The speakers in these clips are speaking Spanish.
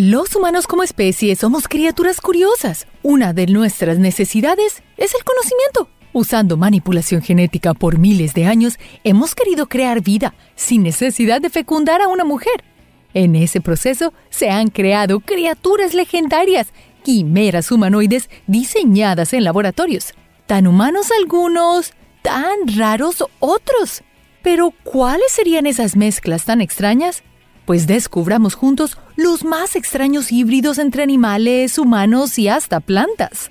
Los humanos como especie somos criaturas curiosas. Una de nuestras necesidades es el conocimiento. Usando manipulación genética por miles de años, hemos querido crear vida sin necesidad de fecundar a una mujer. En ese proceso se han creado criaturas legendarias, quimeras humanoides diseñadas en laboratorios. Tan humanos algunos, tan raros otros. Pero ¿cuáles serían esas mezclas tan extrañas? Pues descubramos juntos los más extraños híbridos entre animales, humanos y hasta plantas.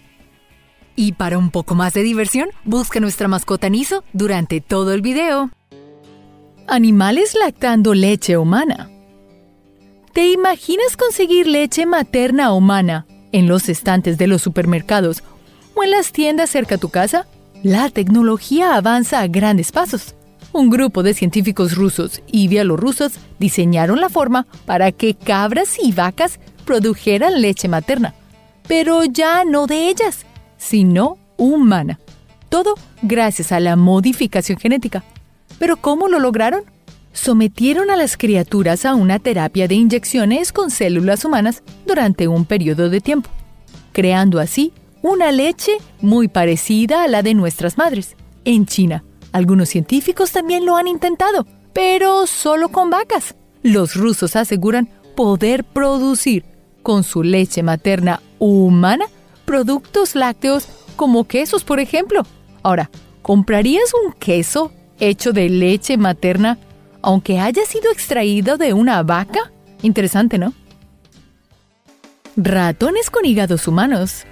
Y para un poco más de diversión, busca nuestra mascota Niso durante todo el video. Animales lactando leche humana. ¿Te imaginas conseguir leche materna humana en los estantes de los supermercados o en las tiendas cerca a tu casa? La tecnología avanza a grandes pasos un grupo de científicos rusos y bielorrusos diseñaron la forma para que cabras y vacas produjeran leche materna, pero ya no de ellas, sino humana. Todo gracias a la modificación genética. ¿Pero cómo lo lograron? Sometieron a las criaturas a una terapia de inyecciones con células humanas durante un periodo de tiempo, creando así una leche muy parecida a la de nuestras madres. En China, algunos científicos también lo han intentado, pero solo con vacas. Los rusos aseguran poder producir con su leche materna humana productos lácteos como quesos, por ejemplo. Ahora, ¿comprarías un queso hecho de leche materna aunque haya sido extraído de una vaca? Interesante, ¿no? Ratones con hígados humanos.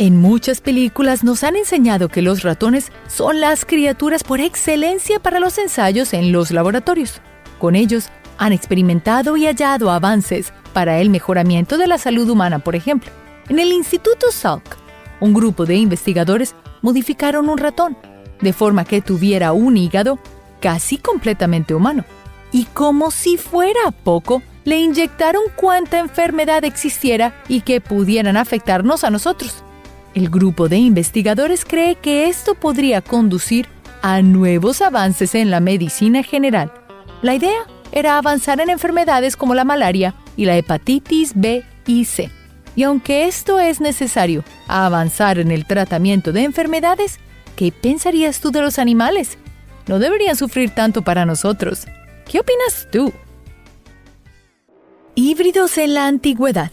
En muchas películas nos han enseñado que los ratones son las criaturas por excelencia para los ensayos en los laboratorios. Con ellos han experimentado y hallado avances para el mejoramiento de la salud humana, por ejemplo. En el Instituto Salk, un grupo de investigadores modificaron un ratón de forma que tuviera un hígado casi completamente humano. Y como si fuera poco, le inyectaron cuanta enfermedad existiera y que pudieran afectarnos a nosotros. El grupo de investigadores cree que esto podría conducir a nuevos avances en la medicina general. La idea era avanzar en enfermedades como la malaria y la hepatitis B y C. Y aunque esto es necesario avanzar en el tratamiento de enfermedades, ¿qué pensarías tú de los animales? No deberían sufrir tanto para nosotros. ¿Qué opinas tú? Híbridos en la antigüedad.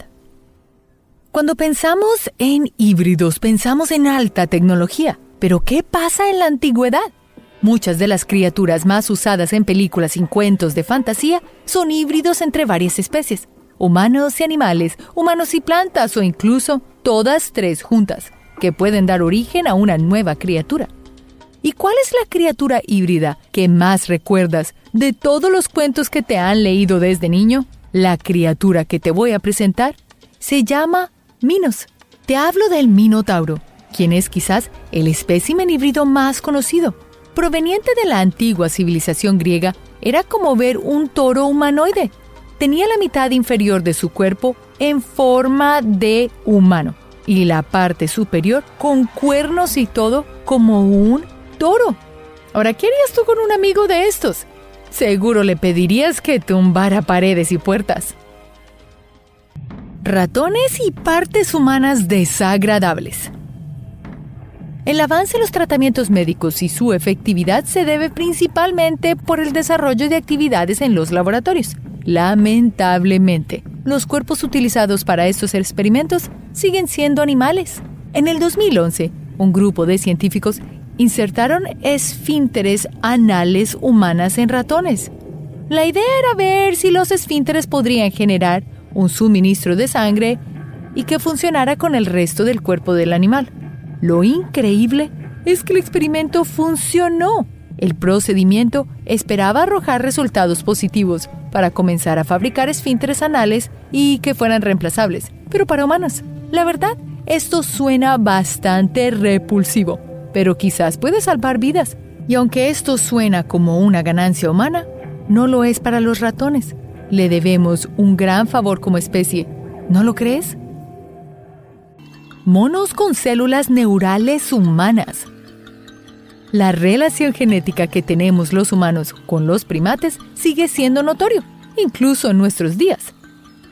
Cuando pensamos en híbridos, pensamos en alta tecnología. Pero ¿qué pasa en la antigüedad? Muchas de las criaturas más usadas en películas y cuentos de fantasía son híbridos entre varias especies, humanos y animales, humanos y plantas o incluso todas tres juntas, que pueden dar origen a una nueva criatura. ¿Y cuál es la criatura híbrida que más recuerdas de todos los cuentos que te han leído desde niño? La criatura que te voy a presentar se llama Minos. Te hablo del Minotauro, quien es quizás el espécimen híbrido más conocido. Proveniente de la antigua civilización griega, era como ver un toro humanoide. Tenía la mitad inferior de su cuerpo en forma de humano y la parte superior con cuernos y todo como un toro. Ahora, ¿qué harías tú con un amigo de estos? Seguro le pedirías que tumbara paredes y puertas ratones y partes humanas desagradables. El avance en los tratamientos médicos y su efectividad se debe principalmente por el desarrollo de actividades en los laboratorios. Lamentablemente, los cuerpos utilizados para estos experimentos siguen siendo animales. En el 2011, un grupo de científicos insertaron esfínteres anales humanas en ratones. La idea era ver si los esfínteres podrían generar un suministro de sangre y que funcionara con el resto del cuerpo del animal. Lo increíble es que el experimento funcionó. El procedimiento esperaba arrojar resultados positivos para comenzar a fabricar esfínteres anales y que fueran reemplazables, pero para humanos. La verdad, esto suena bastante repulsivo, pero quizás puede salvar vidas. Y aunque esto suena como una ganancia humana, no lo es para los ratones. Le debemos un gran favor como especie, ¿no lo crees? Monos con células neurales humanas. La relación genética que tenemos los humanos con los primates sigue siendo notorio, incluso en nuestros días.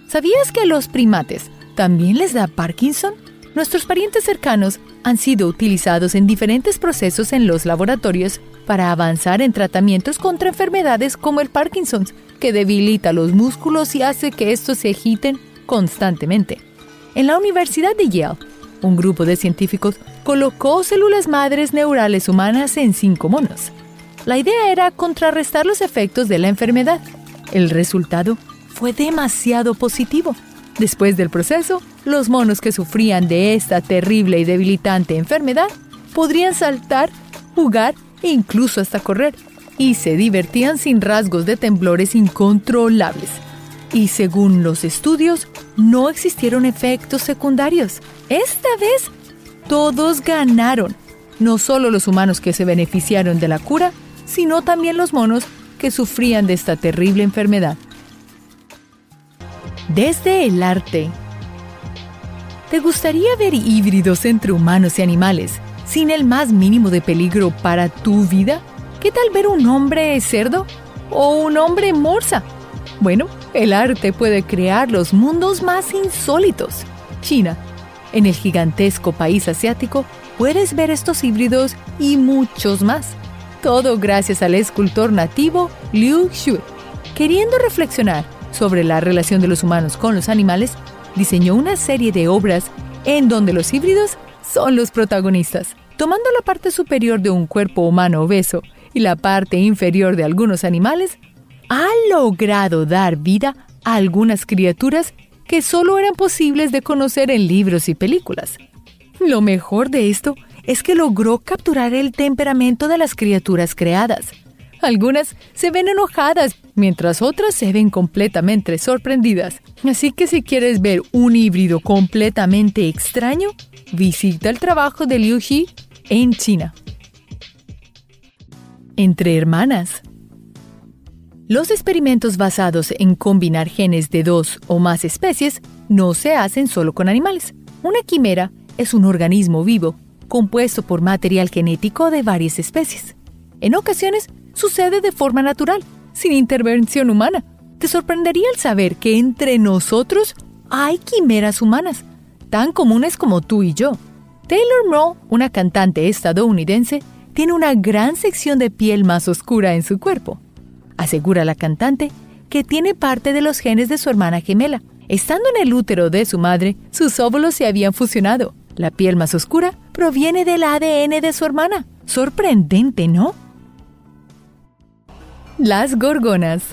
¿Sabías que a los primates también les da Parkinson? Nuestros parientes cercanos han sido utilizados en diferentes procesos en los laboratorios para avanzar en tratamientos contra enfermedades como el Parkinson, que debilita los músculos y hace que estos se agiten constantemente. En la Universidad de Yale, un grupo de científicos colocó células madres neurales humanas en cinco monos. La idea era contrarrestar los efectos de la enfermedad. El resultado fue demasiado positivo. Después del proceso, los monos que sufrían de esta terrible y debilitante enfermedad podrían saltar, jugar e incluso hasta correr, y se divertían sin rasgos de temblores incontrolables. Y según los estudios, no existieron efectos secundarios. Esta vez, todos ganaron. No solo los humanos que se beneficiaron de la cura, sino también los monos que sufrían de esta terrible enfermedad. Desde el arte. ¿Te gustaría ver híbridos entre humanos y animales sin el más mínimo de peligro para tu vida? ¿Qué tal ver un hombre cerdo o un hombre morsa? Bueno, el arte puede crear los mundos más insólitos. China. En el gigantesco país asiático puedes ver estos híbridos y muchos más. Todo gracias al escultor nativo Liu Xue. Queriendo reflexionar sobre la relación de los humanos con los animales, diseñó una serie de obras en donde los híbridos son los protagonistas. Tomando la parte superior de un cuerpo humano obeso y la parte inferior de algunos animales, ha logrado dar vida a algunas criaturas que solo eran posibles de conocer en libros y películas. Lo mejor de esto es que logró capturar el temperamento de las criaturas creadas. Algunas se ven enojadas, mientras otras se ven completamente sorprendidas. Así que si quieres ver un híbrido completamente extraño, visita el trabajo de Liu Xi en China. Entre hermanas. Los experimentos basados en combinar genes de dos o más especies no se hacen solo con animales. Una quimera es un organismo vivo compuesto por material genético de varias especies. En ocasiones sucede de forma natural, sin intervención humana. Te sorprendería el saber que entre nosotros hay quimeras humanas, tan comunes como tú y yo. Taylor Moe, una cantante estadounidense, tiene una gran sección de piel más oscura en su cuerpo. Asegura la cantante que tiene parte de los genes de su hermana gemela. Estando en el útero de su madre, sus óvulos se habían fusionado. La piel más oscura proviene del ADN de su hermana. Sorprendente, ¿no? Las gorgonas.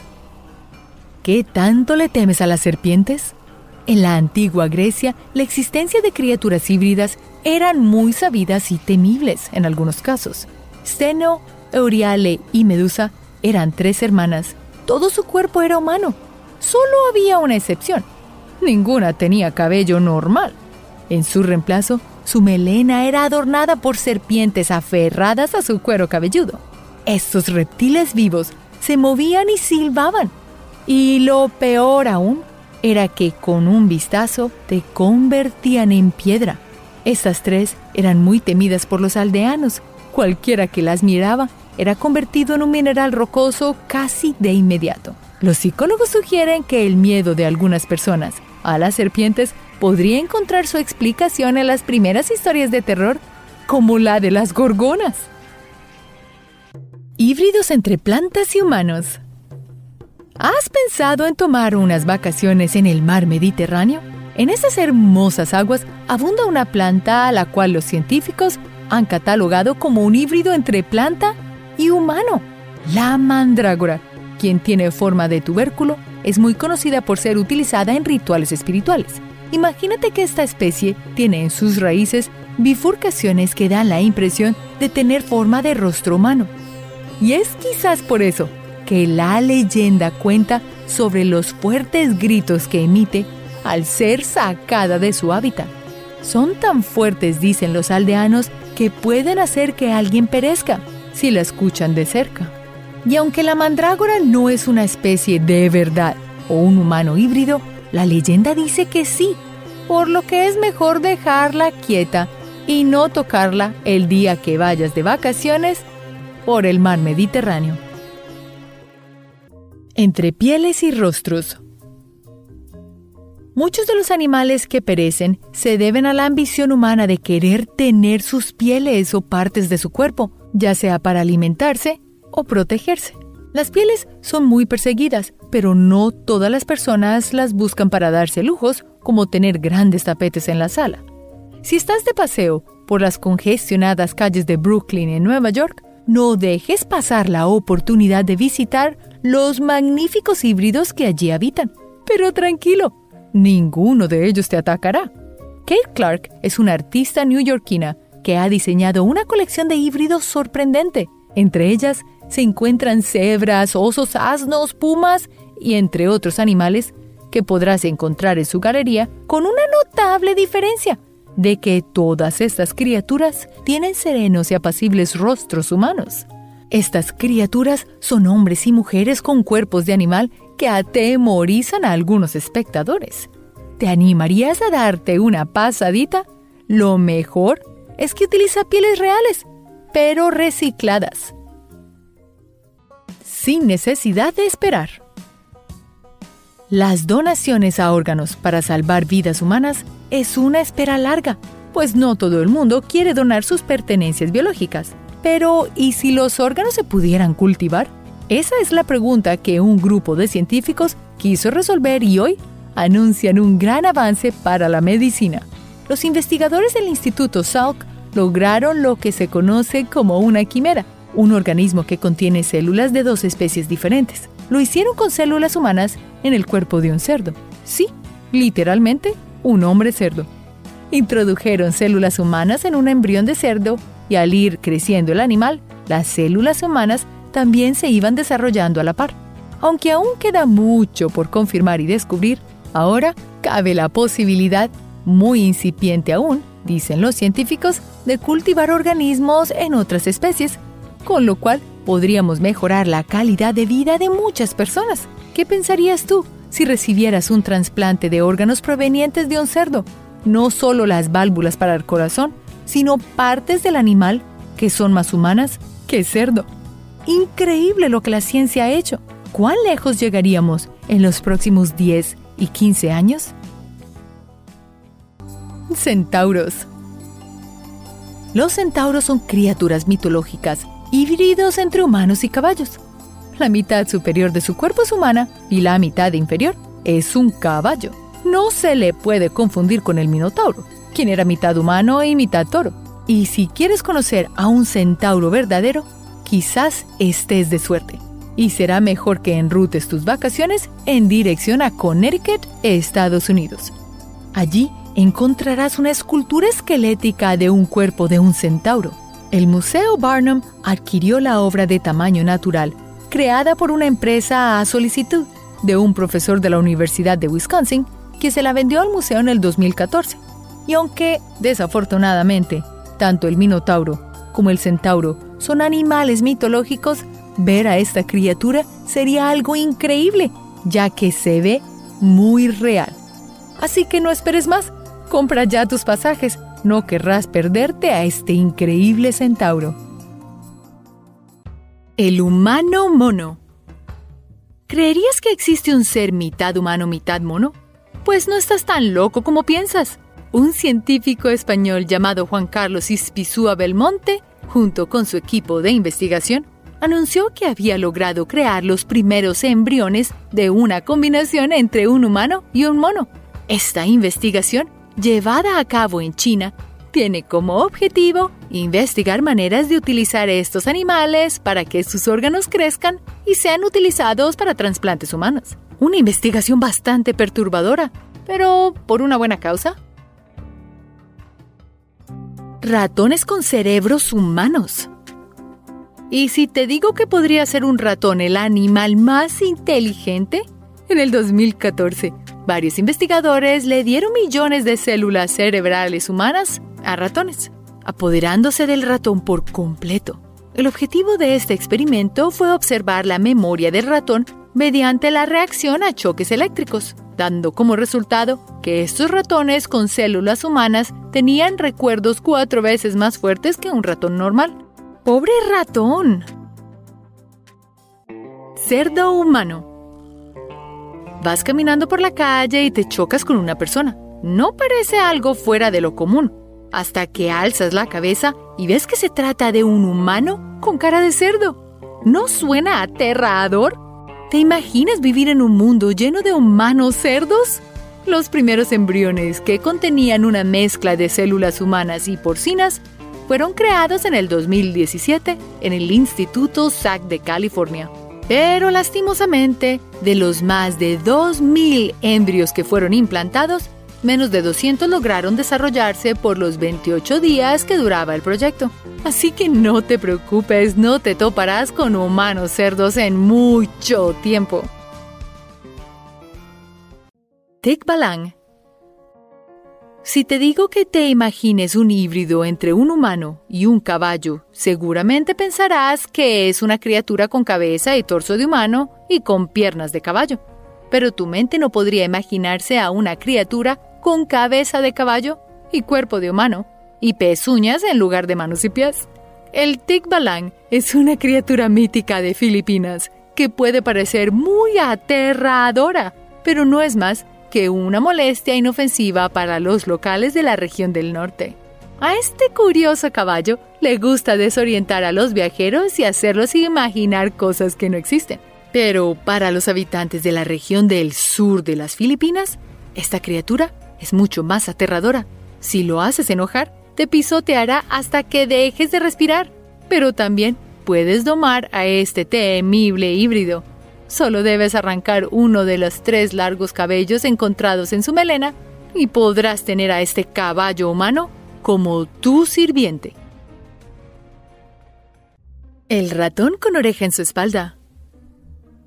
¿Qué tanto le temes a las serpientes? En la antigua Grecia, la existencia de criaturas híbridas eran muy sabidas y temibles en algunos casos. Steno, Euriale y Medusa eran tres hermanas. Todo su cuerpo era humano. Solo había una excepción. Ninguna tenía cabello normal. En su reemplazo, su melena era adornada por serpientes aferradas a su cuero cabelludo. Estos reptiles vivos se movían y silbaban. Y lo peor aún era que con un vistazo te convertían en piedra. Estas tres eran muy temidas por los aldeanos. Cualquiera que las miraba era convertido en un mineral rocoso casi de inmediato. Los psicólogos sugieren que el miedo de algunas personas a las serpientes podría encontrar su explicación en las primeras historias de terror, como la de las gorgonas. Híbridos entre plantas y humanos. ¿Has pensado en tomar unas vacaciones en el mar Mediterráneo? En esas hermosas aguas abunda una planta a la cual los científicos han catalogado como un híbrido entre planta y humano, la mandrágora, quien tiene forma de tubérculo, es muy conocida por ser utilizada en rituales espirituales. Imagínate que esta especie tiene en sus raíces bifurcaciones que dan la impresión de tener forma de rostro humano y es quizás por eso que la leyenda cuenta sobre los fuertes gritos que emite al ser sacada de su hábitat. Son tan fuertes, dicen los aldeanos, que pueden hacer que alguien perezca si la escuchan de cerca. Y aunque la mandrágora no es una especie de verdad o un humano híbrido, la leyenda dice que sí, por lo que es mejor dejarla quieta y no tocarla el día que vayas de vacaciones por el mar Mediterráneo. Entre pieles y rostros. Muchos de los animales que perecen se deben a la ambición humana de querer tener sus pieles o partes de su cuerpo, ya sea para alimentarse o protegerse. Las pieles son muy perseguidas, pero no todas las personas las buscan para darse lujos, como tener grandes tapetes en la sala. Si estás de paseo por las congestionadas calles de Brooklyn en Nueva York, no dejes pasar la oportunidad de visitar los magníficos híbridos que allí habitan. Pero tranquilo, ninguno de ellos te atacará. Kate Clark es una artista neoyorquina que ha diseñado una colección de híbridos sorprendente. Entre ellas se encuentran cebras, osos, asnos, pumas y entre otros animales que podrás encontrar en su galería con una notable diferencia de que todas estas criaturas tienen serenos y apacibles rostros humanos. Estas criaturas son hombres y mujeres con cuerpos de animal que atemorizan a algunos espectadores. ¿Te animarías a darte una pasadita? Lo mejor es que utiliza pieles reales, pero recicladas. Sin necesidad de esperar. Las donaciones a órganos para salvar vidas humanas es una espera larga, pues no todo el mundo quiere donar sus pertenencias biológicas. Pero, ¿y si los órganos se pudieran cultivar? Esa es la pregunta que un grupo de científicos quiso resolver y hoy anuncian un gran avance para la medicina. Los investigadores del Instituto Salk lograron lo que se conoce como una quimera, un organismo que contiene células de dos especies diferentes. Lo hicieron con células humanas en el cuerpo de un cerdo. Sí, literalmente, un hombre cerdo. Introdujeron células humanas en un embrión de cerdo y al ir creciendo el animal, las células humanas también se iban desarrollando a la par. Aunque aún queda mucho por confirmar y descubrir, ahora cabe la posibilidad, muy incipiente aún, dicen los científicos, de cultivar organismos en otras especies, con lo cual podríamos mejorar la calidad de vida de muchas personas. ¿Qué pensarías tú si recibieras un trasplante de órganos provenientes de un cerdo? No solo las válvulas para el corazón, sino partes del animal que son más humanas que cerdo. Increíble lo que la ciencia ha hecho. ¿Cuán lejos llegaríamos en los próximos 10 y 15 años? Centauros. Los centauros son criaturas mitológicas, híbridos entre humanos y caballos. La mitad superior de su cuerpo es humana y la mitad inferior es un caballo. No se le puede confundir con el minotauro, quien era mitad humano y mitad toro. Y si quieres conocer a un centauro verdadero, quizás estés de suerte. Y será mejor que enrutes tus vacaciones en dirección a Connecticut, Estados Unidos. Allí encontrarás una escultura esquelética de un cuerpo de un centauro. El Museo Barnum adquirió la obra de tamaño natural, creada por una empresa a solicitud de un profesor de la Universidad de Wisconsin, que se la vendió al museo en el 2014. Y aunque, desafortunadamente, tanto el Minotauro como el Centauro son animales mitológicos, ver a esta criatura sería algo increíble, ya que se ve muy real. Así que no esperes más Compra ya tus pasajes, no querrás perderte a este increíble centauro. El humano mono. ¿Creerías que existe un ser mitad humano, mitad mono? Pues no estás tan loco como piensas. Un científico español llamado Juan Carlos Ispizúa Belmonte, junto con su equipo de investigación, anunció que había logrado crear los primeros embriones de una combinación entre un humano y un mono. Esta investigación llevada a cabo en China, tiene como objetivo investigar maneras de utilizar estos animales para que sus órganos crezcan y sean utilizados para trasplantes humanos. Una investigación bastante perturbadora, pero por una buena causa. Ratones con cerebros humanos. ¿Y si te digo que podría ser un ratón el animal más inteligente? En el 2014, Varios investigadores le dieron millones de células cerebrales humanas a ratones, apoderándose del ratón por completo. El objetivo de este experimento fue observar la memoria del ratón mediante la reacción a choques eléctricos, dando como resultado que estos ratones con células humanas tenían recuerdos cuatro veces más fuertes que un ratón normal. ¡Pobre ratón! Cerdo humano Vas caminando por la calle y te chocas con una persona. No parece algo fuera de lo común, hasta que alzas la cabeza y ves que se trata de un humano con cara de cerdo. ¿No suena aterrador? ¿Te imaginas vivir en un mundo lleno de humanos cerdos? Los primeros embriones, que contenían una mezcla de células humanas y porcinas, fueron creados en el 2017 en el Instituto SAC de California. Pero lastimosamente, de los más de 2.000 embrios que fueron implantados, menos de 200 lograron desarrollarse por los 28 días que duraba el proyecto. Así que no te preocupes, no te toparás con humanos cerdos en mucho tiempo. Tikbalang si te digo que te imagines un híbrido entre un humano y un caballo, seguramente pensarás que es una criatura con cabeza y torso de humano y con piernas de caballo. Pero tu mente no podría imaginarse a una criatura con cabeza de caballo y cuerpo de humano, y pezuñas en lugar de manos y pies. El Tikbalang es una criatura mítica de Filipinas que puede parecer muy aterradora, pero no es más que una molestia inofensiva para los locales de la región del norte. A este curioso caballo le gusta desorientar a los viajeros y hacerlos imaginar cosas que no existen. Pero para los habitantes de la región del sur de las Filipinas, esta criatura es mucho más aterradora. Si lo haces enojar, te pisoteará hasta que dejes de respirar. Pero también puedes domar a este temible híbrido Solo debes arrancar uno de los tres largos cabellos encontrados en su melena y podrás tener a este caballo humano como tu sirviente. El ratón con oreja en su espalda.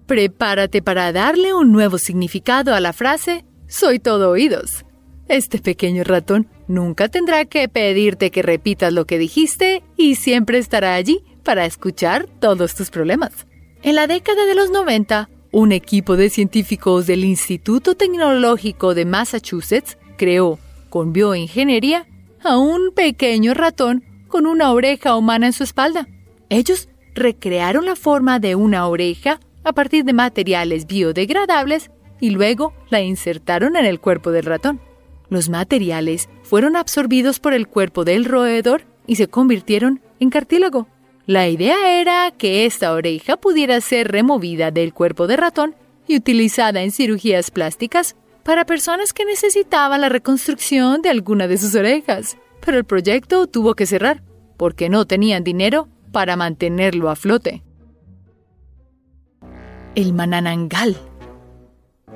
Prepárate para darle un nuevo significado a la frase Soy todo oídos. Este pequeño ratón nunca tendrá que pedirte que repitas lo que dijiste y siempre estará allí para escuchar todos tus problemas. En la década de los 90, un equipo de científicos del Instituto Tecnológico de Massachusetts creó, con bioingeniería, a un pequeño ratón con una oreja humana en su espalda. Ellos recrearon la forma de una oreja a partir de materiales biodegradables y luego la insertaron en el cuerpo del ratón. Los materiales fueron absorbidos por el cuerpo del roedor y se convirtieron en cartílago. La idea era que esta oreja pudiera ser removida del cuerpo de ratón y utilizada en cirugías plásticas para personas que necesitaban la reconstrucción de alguna de sus orejas. Pero el proyecto tuvo que cerrar porque no tenían dinero para mantenerlo a flote. El mananangal.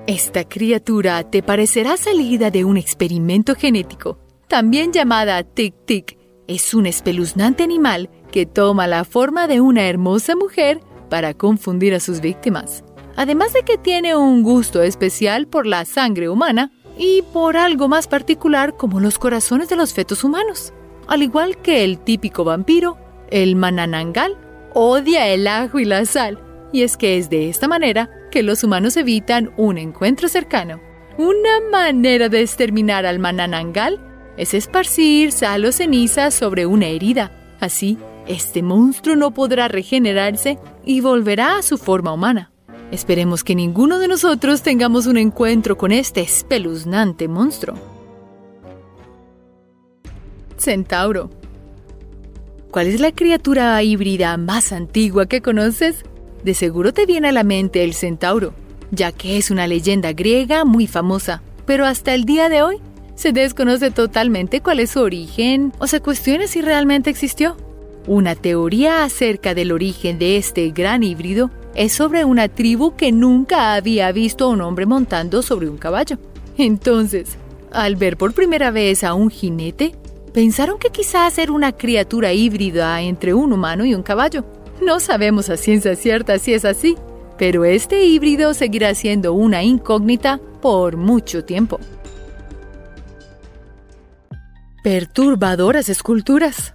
Esta criatura te parecerá salida de un experimento genético, también llamada tic-tic. Es un espeluznante animal que toma la forma de una hermosa mujer para confundir a sus víctimas. Además de que tiene un gusto especial por la sangre humana y por algo más particular como los corazones de los fetos humanos. Al igual que el típico vampiro, el mananangal odia el ajo y la sal, y es que es de esta manera que los humanos evitan un encuentro cercano. Una manera de exterminar al mananangal es esparcir sal o ceniza sobre una herida. Así este monstruo no podrá regenerarse y volverá a su forma humana. Esperemos que ninguno de nosotros tengamos un encuentro con este espeluznante monstruo. Centauro. ¿Cuál es la criatura híbrida más antigua que conoces? De seguro te viene a la mente el centauro, ya que es una leyenda griega muy famosa, pero hasta el día de hoy se desconoce totalmente cuál es su origen o se cuestiona si realmente existió. Una teoría acerca del origen de este gran híbrido es sobre una tribu que nunca había visto a un hombre montando sobre un caballo. Entonces, al ver por primera vez a un jinete, pensaron que quizás era una criatura híbrida entre un humano y un caballo. No sabemos a ciencia cierta si es así, pero este híbrido seguirá siendo una incógnita por mucho tiempo. Perturbadoras esculturas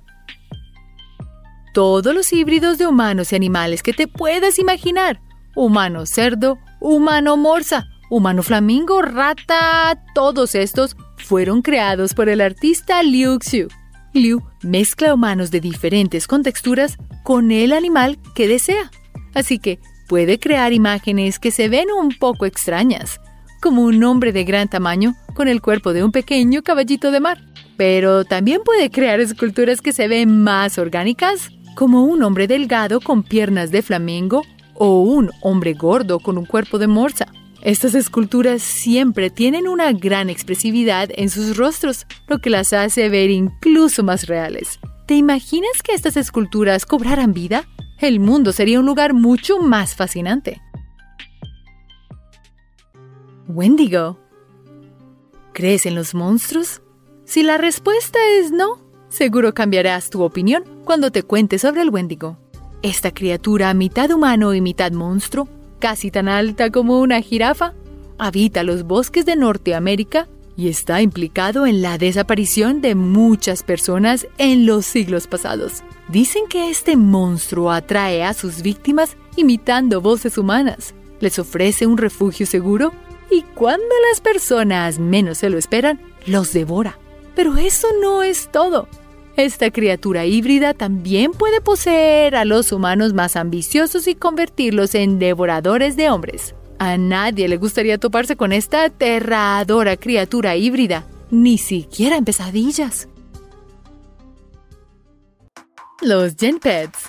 todos los híbridos de humanos y animales que te puedas imaginar. Humano cerdo, humano morsa, humano flamingo, rata, todos estos fueron creados por el artista Liu Xiu. Liu mezcla humanos de diferentes contexturas con el animal que desea. Así que puede crear imágenes que se ven un poco extrañas, como un hombre de gran tamaño con el cuerpo de un pequeño caballito de mar. Pero también puede crear esculturas que se ven más orgánicas, como un hombre delgado con piernas de flamingo o un hombre gordo con un cuerpo de morsa. Estas esculturas siempre tienen una gran expresividad en sus rostros, lo que las hace ver incluso más reales. ¿Te imaginas que estas esculturas cobraran vida? El mundo sería un lugar mucho más fascinante. Wendigo. ¿Crees en los monstruos? Si la respuesta es no, seguro cambiarás tu opinión cuando te cuente sobre el Wendigo. Esta criatura mitad humano y mitad monstruo, casi tan alta como una jirafa, habita los bosques de Norteamérica y está implicado en la desaparición de muchas personas en los siglos pasados. Dicen que este monstruo atrae a sus víctimas imitando voces humanas, les ofrece un refugio seguro y cuando las personas menos se lo esperan, los devora. Pero eso no es todo. Esta criatura híbrida también puede poseer a los humanos más ambiciosos y convertirlos en devoradores de hombres. A nadie le gustaría toparse con esta aterradora criatura híbrida, ni siquiera en pesadillas. Los Genpets.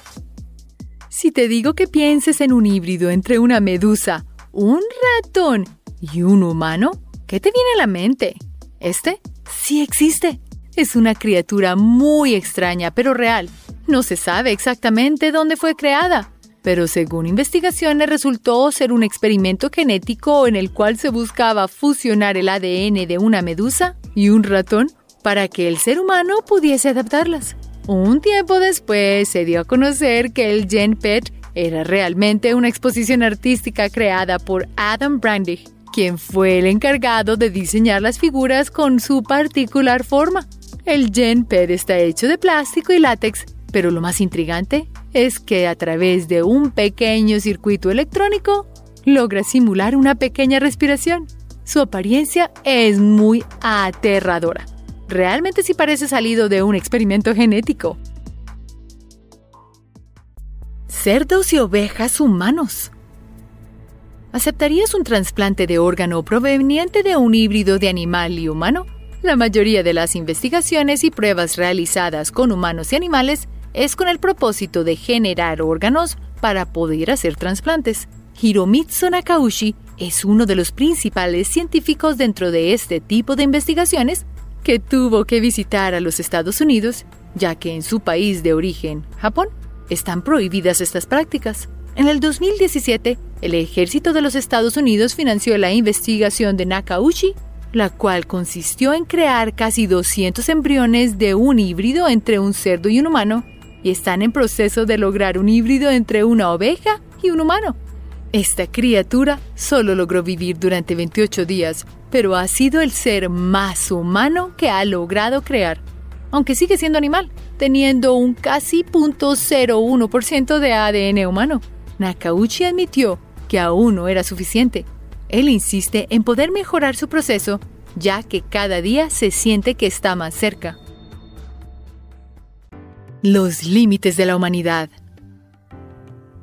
Si te digo que pienses en un híbrido entre una medusa, un ratón y un humano, ¿qué te viene a la mente? Este sí existe. Es una criatura muy extraña, pero real. No se sabe exactamente dónde fue creada, pero según investigaciones resultó ser un experimento genético en el cual se buscaba fusionar el ADN de una medusa y un ratón para que el ser humano pudiese adaptarlas. Un tiempo después se dio a conocer que el GenPet era realmente una exposición artística creada por Adam Brandig, quien fue el encargado de diseñar las figuras con su particular forma. El GenPed está hecho de plástico y látex, pero lo más intrigante es que a través de un pequeño circuito electrónico logra simular una pequeña respiración. Su apariencia es muy aterradora. Realmente sí parece salido de un experimento genético. Cerdos y ovejas humanos. ¿Aceptarías un trasplante de órgano proveniente de un híbrido de animal y humano? La mayoría de las investigaciones y pruebas realizadas con humanos y animales es con el propósito de generar órganos para poder hacer trasplantes. Hiromitsu Nakaushi es uno de los principales científicos dentro de este tipo de investigaciones que tuvo que visitar a los Estados Unidos, ya que en su país de origen, Japón, están prohibidas estas prácticas. En el 2017, el ejército de los Estados Unidos financió la investigación de Nakaushi la cual consistió en crear casi 200 embriones de un híbrido entre un cerdo y un humano, y están en proceso de lograr un híbrido entre una oveja y un humano. Esta criatura solo logró vivir durante 28 días, pero ha sido el ser más humano que ha logrado crear, aunque sigue siendo animal, teniendo un casi 0.01% de ADN humano. Nakauchi admitió que aún no era suficiente él insiste en poder mejorar su proceso, ya que cada día se siente que está más cerca. Los límites de la humanidad.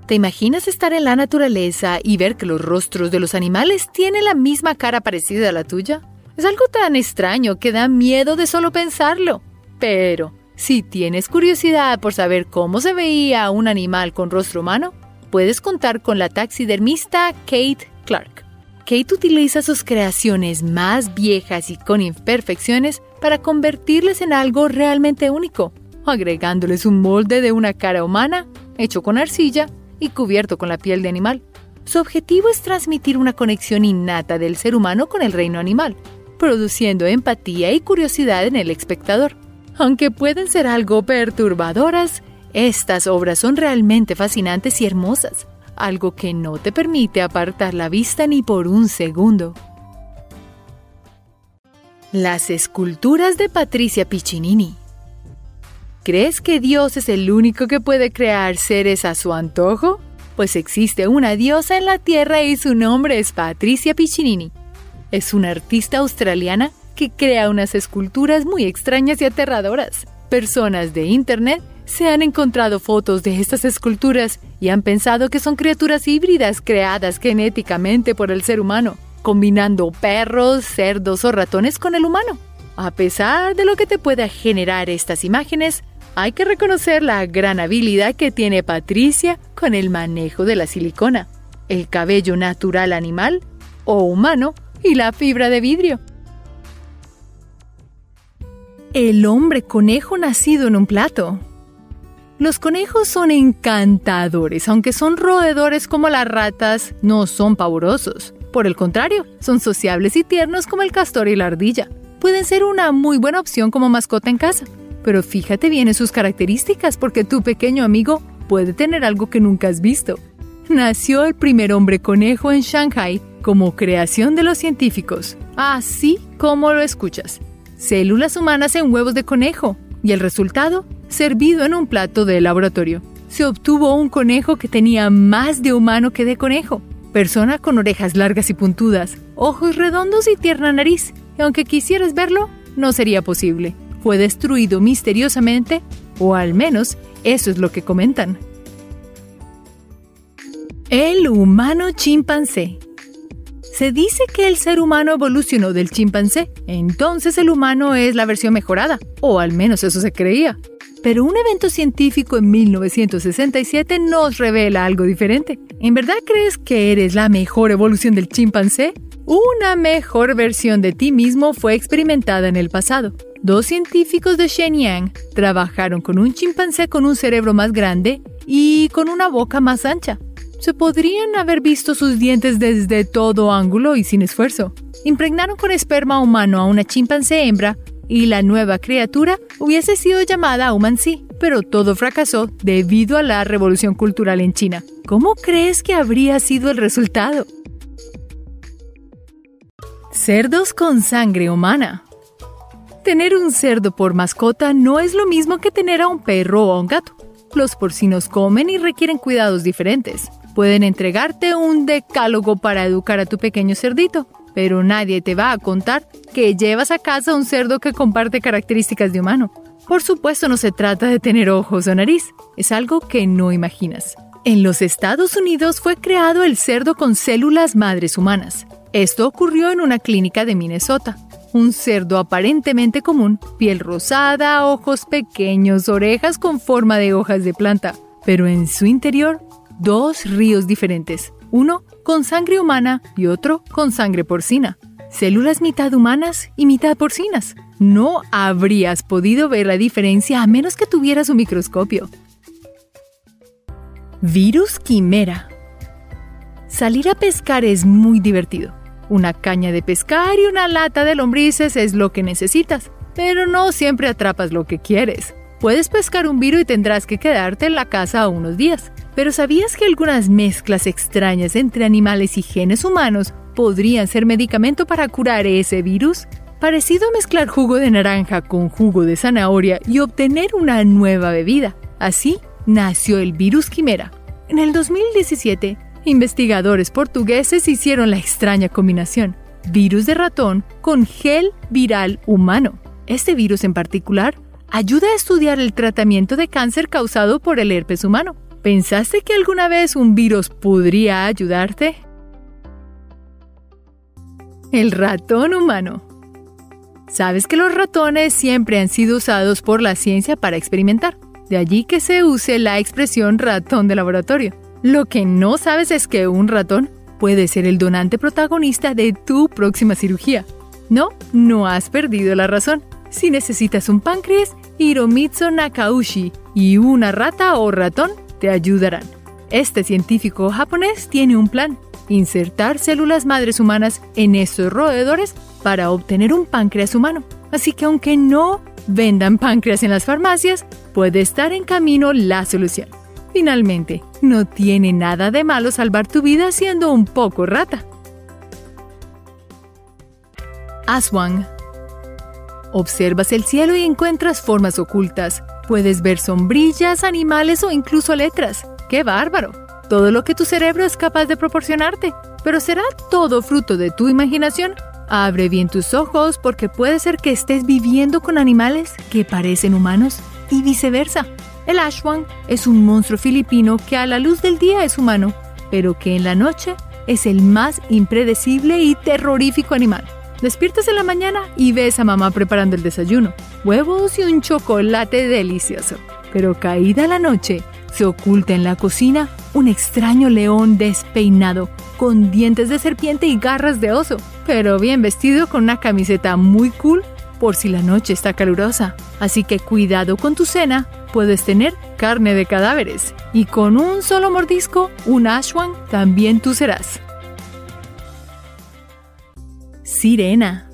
¿Te imaginas estar en la naturaleza y ver que los rostros de los animales tienen la misma cara parecida a la tuya? Es algo tan extraño que da miedo de solo pensarlo. Pero, si tienes curiosidad por saber cómo se veía un animal con rostro humano, puedes contar con la taxidermista Kate Clark. Kate utiliza sus creaciones más viejas y con imperfecciones para convertirles en algo realmente único, agregándoles un molde de una cara humana, hecho con arcilla y cubierto con la piel de animal. Su objetivo es transmitir una conexión innata del ser humano con el reino animal, produciendo empatía y curiosidad en el espectador. Aunque pueden ser algo perturbadoras, estas obras son realmente fascinantes y hermosas algo que no te permite apartar la vista ni por un segundo. Las esculturas de Patricia Piccinini. ¿Crees que Dios es el único que puede crear seres a su antojo? Pues existe una diosa en la Tierra y su nombre es Patricia Piccinini. Es una artista australiana que crea unas esculturas muy extrañas y aterradoras. Personas de Internet se han encontrado fotos de estas esculturas y han pensado que son criaturas híbridas creadas genéticamente por el ser humano. combinando perros, cerdos o ratones con el humano. A pesar de lo que te pueda generar estas imágenes, hay que reconocer la gran habilidad que tiene Patricia con el manejo de la silicona, el cabello natural animal o humano y la fibra de vidrio. El hombre conejo nacido en un plato. Los conejos son encantadores, aunque son roedores como las ratas, no son pavorosos. Por el contrario, son sociables y tiernos como el castor y la ardilla. Pueden ser una muy buena opción como mascota en casa. Pero fíjate bien en sus características porque tu pequeño amigo puede tener algo que nunca has visto. Nació el primer hombre conejo en Shanghai como creación de los científicos, así como lo escuchas células humanas en huevos de conejo y el resultado, servido en un plato de laboratorio. Se obtuvo un conejo que tenía más de humano que de conejo, persona con orejas largas y puntudas, ojos redondos y tierna nariz. Y aunque quisieras verlo, no sería posible. Fue destruido misteriosamente, o al menos eso es lo que comentan. El humano chimpancé. Se dice que el ser humano evolucionó del chimpancé, entonces el humano es la versión mejorada, o al menos eso se creía. Pero un evento científico en 1967 nos revela algo diferente. ¿En verdad crees que eres la mejor evolución del chimpancé? Una mejor versión de ti mismo fue experimentada en el pasado. Dos científicos de Shenyang trabajaron con un chimpancé con un cerebro más grande y con una boca más ancha se podrían haber visto sus dientes desde todo ángulo y sin esfuerzo. Impregnaron con esperma humano a una chimpancé hembra y la nueva criatura hubiese sido llamada Humansi, pero todo fracasó debido a la revolución cultural en China. ¿Cómo crees que habría sido el resultado? Cerdos con sangre humana. Tener un cerdo por mascota no es lo mismo que tener a un perro o a un gato. Los porcinos comen y requieren cuidados diferentes. Pueden entregarte un decálogo para educar a tu pequeño cerdito, pero nadie te va a contar que llevas a casa un cerdo que comparte características de humano. Por supuesto no se trata de tener ojos o nariz, es algo que no imaginas. En los Estados Unidos fue creado el cerdo con células madres humanas. Esto ocurrió en una clínica de Minnesota. Un cerdo aparentemente común, piel rosada, ojos pequeños, orejas con forma de hojas de planta, pero en su interior dos ríos diferentes, uno con sangre humana y otro con sangre porcina. Células mitad humanas y mitad porcinas. No habrías podido ver la diferencia a menos que tuvieras un microscopio. Virus quimera. Salir a pescar es muy divertido. Una caña de pescar y una lata de lombrices es lo que necesitas, pero no siempre atrapas lo que quieres. Puedes pescar un virus y tendrás que quedarte en la casa unos días. Pero ¿sabías que algunas mezclas extrañas entre animales y genes humanos podrían ser medicamento para curar ese virus? Parecido a mezclar jugo de naranja con jugo de zanahoria y obtener una nueva bebida. Así nació el virus quimera. En el 2017, investigadores portugueses hicieron la extraña combinación virus de ratón con gel viral humano. Este virus en particular ayuda a estudiar el tratamiento de cáncer causado por el herpes humano. ¿Pensaste que alguna vez un virus podría ayudarte? El ratón humano. Sabes que los ratones siempre han sido usados por la ciencia para experimentar. De allí que se use la expresión ratón de laboratorio. Lo que no sabes es que un ratón puede ser el donante protagonista de tu próxima cirugía. No, no has perdido la razón. Si necesitas un páncreas, Hiromitsu Nakaushi y una rata o ratón te ayudarán. Este científico japonés tiene un plan, insertar células madres humanas en estos roedores para obtener un páncreas humano. Así que aunque no vendan páncreas en las farmacias, puede estar en camino la solución. Finalmente, no tiene nada de malo salvar tu vida siendo un poco rata. Aswang. Observas el cielo y encuentras formas ocultas, Puedes ver sombrillas, animales o incluso letras. ¡Qué bárbaro! Todo lo que tu cerebro es capaz de proporcionarte. Pero ¿será todo fruto de tu imaginación? Abre bien tus ojos porque puede ser que estés viviendo con animales que parecen humanos y viceversa. El Ashwan es un monstruo filipino que a la luz del día es humano, pero que en la noche es el más impredecible y terrorífico animal. Despiertas en la mañana y ves a mamá preparando el desayuno, huevos y un chocolate delicioso. Pero caída la noche, se oculta en la cocina un extraño león despeinado, con dientes de serpiente y garras de oso, pero bien vestido con una camiseta muy cool por si la noche está calurosa. Así que cuidado con tu cena, puedes tener carne de cadáveres. Y con un solo mordisco, un ashwan, también tú serás. Sirena.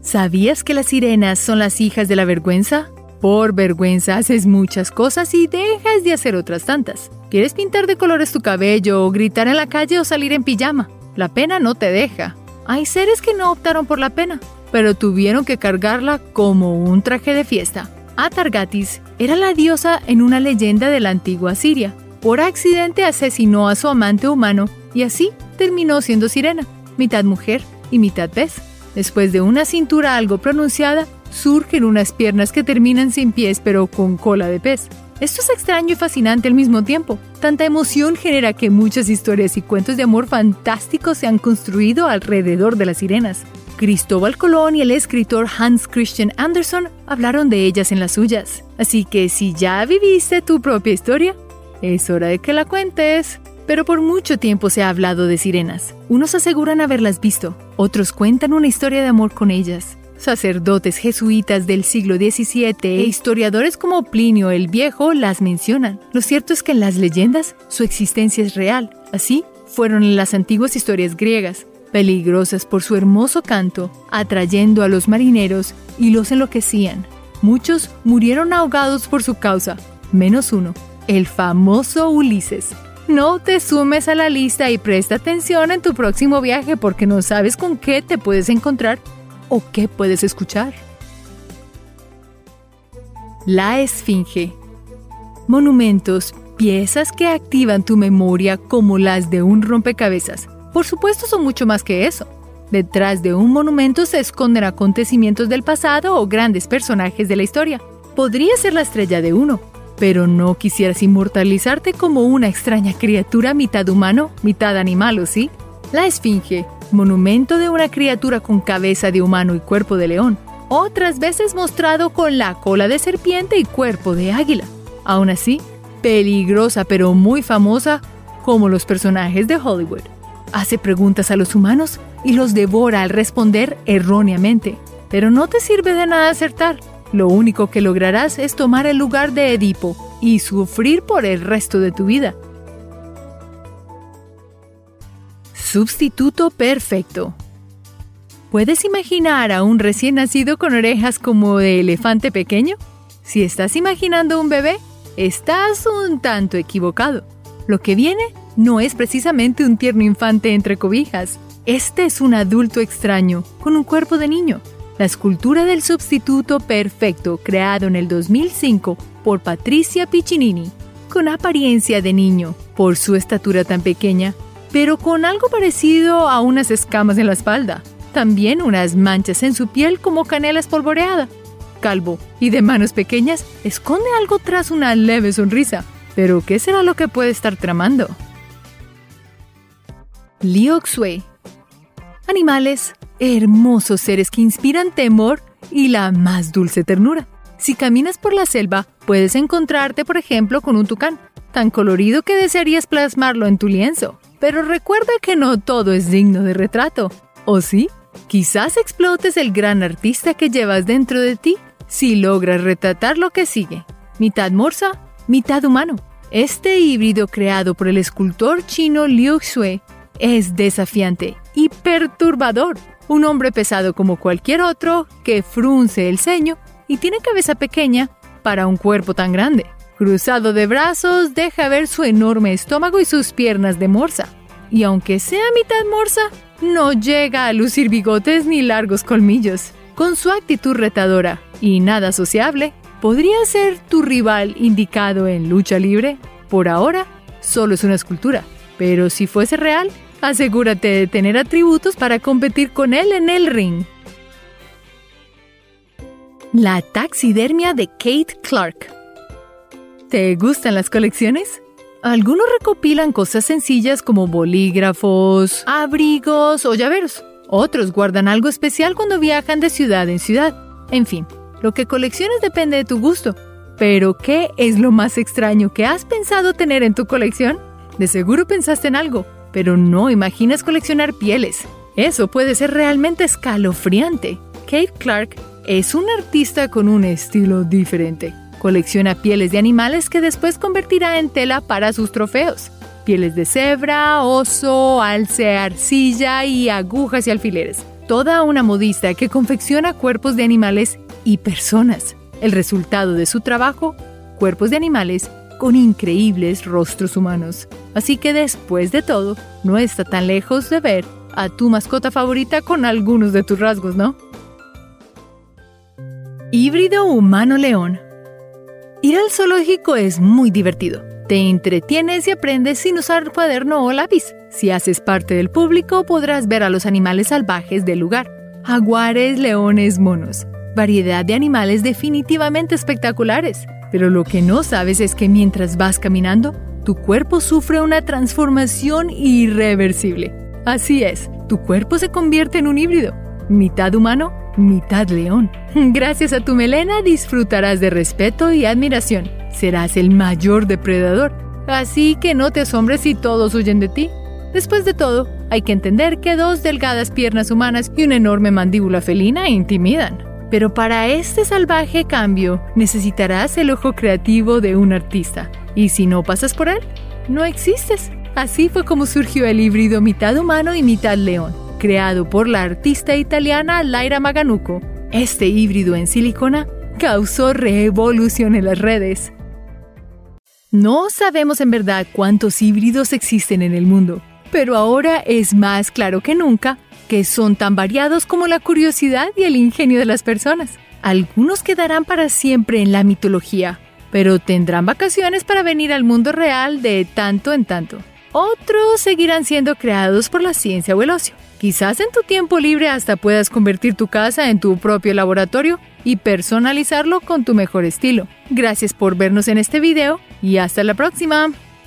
¿Sabías que las sirenas son las hijas de la vergüenza? Por vergüenza haces muchas cosas y dejas de hacer otras tantas. ¿Quieres pintar de colores tu cabello o gritar en la calle o salir en pijama? La pena no te deja. Hay seres que no optaron por la pena, pero tuvieron que cargarla como un traje de fiesta. Atargatis era la diosa en una leyenda de la antigua Siria. Por accidente asesinó a su amante humano y así terminó siendo sirena, mitad mujer y mitad pez. Después de una cintura algo pronunciada, surgen unas piernas que terminan sin pies pero con cola de pez. Esto es extraño y fascinante al mismo tiempo. Tanta emoción genera que muchas historias y cuentos de amor fantásticos se han construido alrededor de las sirenas. Cristóbal Colón y el escritor Hans Christian Andersen hablaron de ellas en las suyas. Así que si ya viviste tu propia historia, es hora de que la cuentes. Pero por mucho tiempo se ha hablado de sirenas. Unos aseguran haberlas visto, otros cuentan una historia de amor con ellas. Sacerdotes jesuitas del siglo XVII e historiadores como Plinio el Viejo las mencionan. Lo cierto es que en las leyendas su existencia es real. Así fueron las antiguas historias griegas, peligrosas por su hermoso canto, atrayendo a los marineros y los enloquecían. Muchos murieron ahogados por su causa, menos uno, el famoso Ulises. No te sumes a la lista y presta atención en tu próximo viaje porque no sabes con qué te puedes encontrar o qué puedes escuchar. La Esfinge. Monumentos, piezas que activan tu memoria como las de un rompecabezas. Por supuesto son mucho más que eso. Detrás de un monumento se esconden acontecimientos del pasado o grandes personajes de la historia. Podría ser la estrella de uno, pero no quisieras inmortalizarte como una extraña criatura mitad humano, mitad animal, ¿o sí? La Esfinge monumento de una criatura con cabeza de humano y cuerpo de león, otras veces mostrado con la cola de serpiente y cuerpo de águila. Aún así, peligrosa pero muy famosa como los personajes de Hollywood. Hace preguntas a los humanos y los devora al responder erróneamente. Pero no te sirve de nada acertar. Lo único que lograrás es tomar el lugar de Edipo y sufrir por el resto de tu vida. Sustituto perfecto. ¿Puedes imaginar a un recién nacido con orejas como de elefante pequeño? Si estás imaginando un bebé, estás un tanto equivocado. Lo que viene no es precisamente un tierno infante entre cobijas. Este es un adulto extraño, con un cuerpo de niño. La escultura del sustituto perfecto, creado en el 2005 por Patricia Piccinini, con apariencia de niño, por su estatura tan pequeña, pero con algo parecido a unas escamas en la espalda. También unas manchas en su piel como canela espolvoreada. Calvo y de manos pequeñas, esconde algo tras una leve sonrisa. Pero ¿qué será lo que puede estar tramando? Liu Xue. Animales, hermosos seres que inspiran temor y la más dulce ternura. Si caminas por la selva, puedes encontrarte, por ejemplo, con un tucán, tan colorido que desearías plasmarlo en tu lienzo. Pero recuerda que no todo es digno de retrato. ¿O sí? Quizás explotes el gran artista que llevas dentro de ti si logras retratar lo que sigue. Mitad morsa, mitad humano. Este híbrido creado por el escultor chino Liu Xue es desafiante y perturbador. Un hombre pesado como cualquier otro que frunce el ceño y tiene cabeza pequeña para un cuerpo tan grande. Cruzado de brazos, deja ver su enorme estómago y sus piernas de morsa. Y aunque sea mitad morsa, no llega a lucir bigotes ni largos colmillos. Con su actitud retadora y nada sociable, podría ser tu rival indicado en lucha libre. Por ahora, solo es una escultura. Pero si fuese real, asegúrate de tener atributos para competir con él en el ring. La taxidermia de Kate Clark. ¿Te gustan las colecciones? Algunos recopilan cosas sencillas como bolígrafos, abrigos o llaveros. Otros guardan algo especial cuando viajan de ciudad en ciudad. En fin, lo que colecciones depende de tu gusto. Pero, ¿qué es lo más extraño que has pensado tener en tu colección? De seguro pensaste en algo, pero no imaginas coleccionar pieles. Eso puede ser realmente escalofriante. Kate Clark es un artista con un estilo diferente. Colecciona pieles de animales que después convertirá en tela para sus trofeos. Pieles de cebra, oso, alce, arcilla y agujas y alfileres. Toda una modista que confecciona cuerpos de animales y personas. El resultado de su trabajo, cuerpos de animales con increíbles rostros humanos. Así que después de todo, no está tan lejos de ver a tu mascota favorita con algunos de tus rasgos, ¿no? Híbrido humano-león Ir al zoológico es muy divertido. Te entretienes y aprendes sin usar cuaderno o lápiz. Si haces parte del público, podrás ver a los animales salvajes del lugar. Jaguares, leones, monos. Variedad de animales definitivamente espectaculares. Pero lo que no sabes es que mientras vas caminando, tu cuerpo sufre una transformación irreversible. Así es, tu cuerpo se convierte en un híbrido, mitad humano mitad león. Gracias a tu melena disfrutarás de respeto y admiración. Serás el mayor depredador. Así que no te asombres si todos huyen de ti. Después de todo, hay que entender que dos delgadas piernas humanas y una enorme mandíbula felina intimidan. Pero para este salvaje cambio necesitarás el ojo creativo de un artista. Y si no pasas por él, no existes. Así fue como surgió el híbrido mitad humano y mitad león creado por la artista italiana Laira Maganuco. Este híbrido en silicona causó revolución en las redes. No sabemos en verdad cuántos híbridos existen en el mundo, pero ahora es más claro que nunca que son tan variados como la curiosidad y el ingenio de las personas. Algunos quedarán para siempre en la mitología, pero tendrán vacaciones para venir al mundo real de tanto en tanto. Otros seguirán siendo creados por la ciencia o el ocio. Quizás en tu tiempo libre hasta puedas convertir tu casa en tu propio laboratorio y personalizarlo con tu mejor estilo. Gracias por vernos en este video y hasta la próxima.